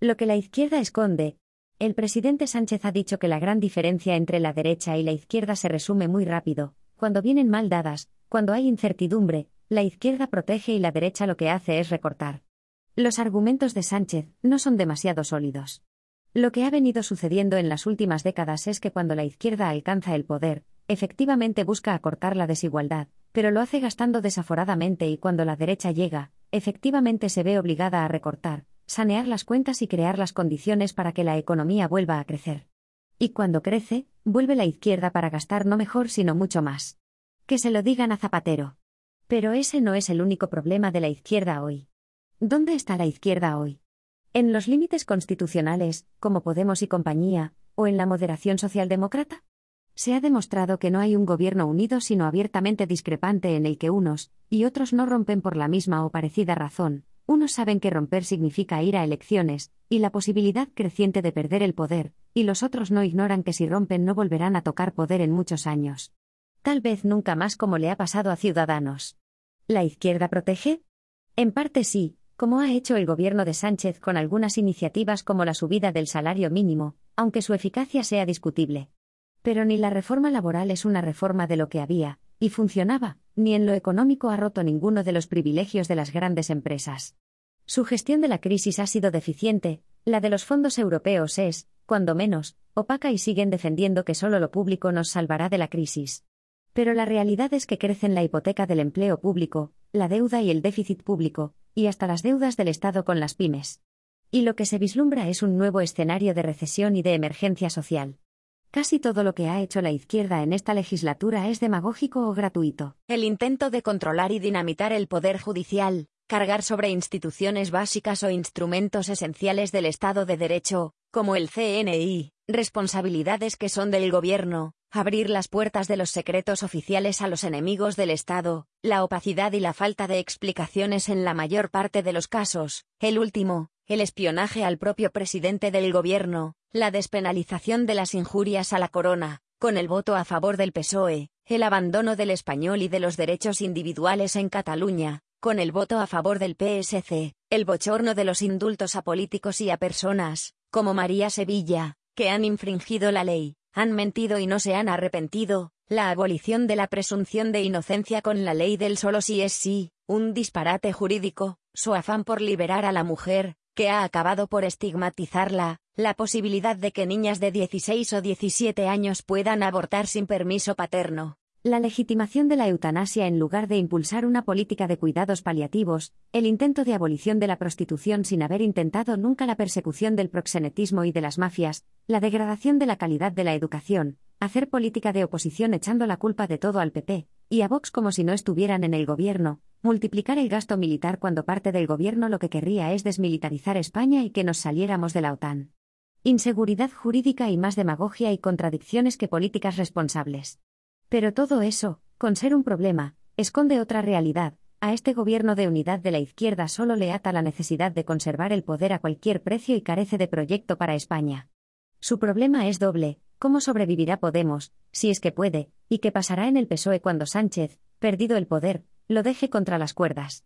Lo que la izquierda esconde. El presidente Sánchez ha dicho que la gran diferencia entre la derecha y la izquierda se resume muy rápido. Cuando vienen mal dadas, cuando hay incertidumbre, la izquierda protege y la derecha lo que hace es recortar. Los argumentos de Sánchez no son demasiado sólidos. Lo que ha venido sucediendo en las últimas décadas es que cuando la izquierda alcanza el poder, efectivamente busca acortar la desigualdad, pero lo hace gastando desaforadamente y cuando la derecha llega, efectivamente se ve obligada a recortar, sanear las cuentas y crear las condiciones para que la economía vuelva a crecer. Y cuando crece, vuelve la izquierda para gastar no mejor sino mucho más. Que se lo digan a Zapatero. Pero ese no es el único problema de la izquierda hoy. ¿Dónde está la izquierda hoy? ¿En los límites constitucionales, como Podemos y compañía, o en la moderación socialdemócrata? Se ha demostrado que no hay un gobierno unido sino abiertamente discrepante en el que unos y otros no rompen por la misma o parecida razón. Unos saben que romper significa ir a elecciones, y la posibilidad creciente de perder el poder, y los otros no ignoran que si rompen no volverán a tocar poder en muchos años. Tal vez nunca más como le ha pasado a Ciudadanos. ¿La izquierda protege? En parte sí, como ha hecho el gobierno de Sánchez con algunas iniciativas como la subida del salario mínimo, aunque su eficacia sea discutible. Pero ni la reforma laboral es una reforma de lo que había, y funcionaba, ni en lo económico ha roto ninguno de los privilegios de las grandes empresas. Su gestión de la crisis ha sido deficiente, la de los fondos europeos es, cuando menos, opaca y siguen defendiendo que solo lo público nos salvará de la crisis. Pero la realidad es que crecen la hipoteca del empleo público, la deuda y el déficit público, y hasta las deudas del Estado con las pymes. Y lo que se vislumbra es un nuevo escenario de recesión y de emergencia social. Casi todo lo que ha hecho la izquierda en esta legislatura es demagógico o gratuito. El intento de controlar y dinamitar el poder judicial, cargar sobre instituciones básicas o instrumentos esenciales del Estado de Derecho, como el CNI, responsabilidades que son del gobierno, abrir las puertas de los secretos oficiales a los enemigos del Estado, la opacidad y la falta de explicaciones en la mayor parte de los casos, el último, el espionaje al propio presidente del gobierno, la despenalización de las injurias a la corona, con el voto a favor del PSOE, el abandono del español y de los derechos individuales en Cataluña, con el voto a favor del PSC, el bochorno de los indultos a políticos y a personas, como María Sevilla, que han infringido la ley, han mentido y no se han arrepentido, la abolición de la presunción de inocencia con la ley del solo sí es sí, un disparate jurídico, su afán por liberar a la mujer, que ha acabado por estigmatizarla, la posibilidad de que niñas de 16 o 17 años puedan abortar sin permiso paterno. La legitimación de la eutanasia en lugar de impulsar una política de cuidados paliativos, el intento de abolición de la prostitución sin haber intentado nunca la persecución del proxenetismo y de las mafias, la degradación de la calidad de la educación, hacer política de oposición echando la culpa de todo al PP, y a Vox como si no estuvieran en el gobierno, multiplicar el gasto militar cuando parte del gobierno lo que querría es desmilitarizar España y que nos saliéramos de la OTAN. Inseguridad jurídica y más demagogia y contradicciones que políticas responsables. Pero todo eso, con ser un problema, esconde otra realidad. A este gobierno de unidad de la izquierda solo le ata la necesidad de conservar el poder a cualquier precio y carece de proyecto para España. Su problema es doble, ¿cómo sobrevivirá Podemos, si es que puede, y qué pasará en el PSOE cuando Sánchez, perdido el poder, lo deje contra las cuerdas?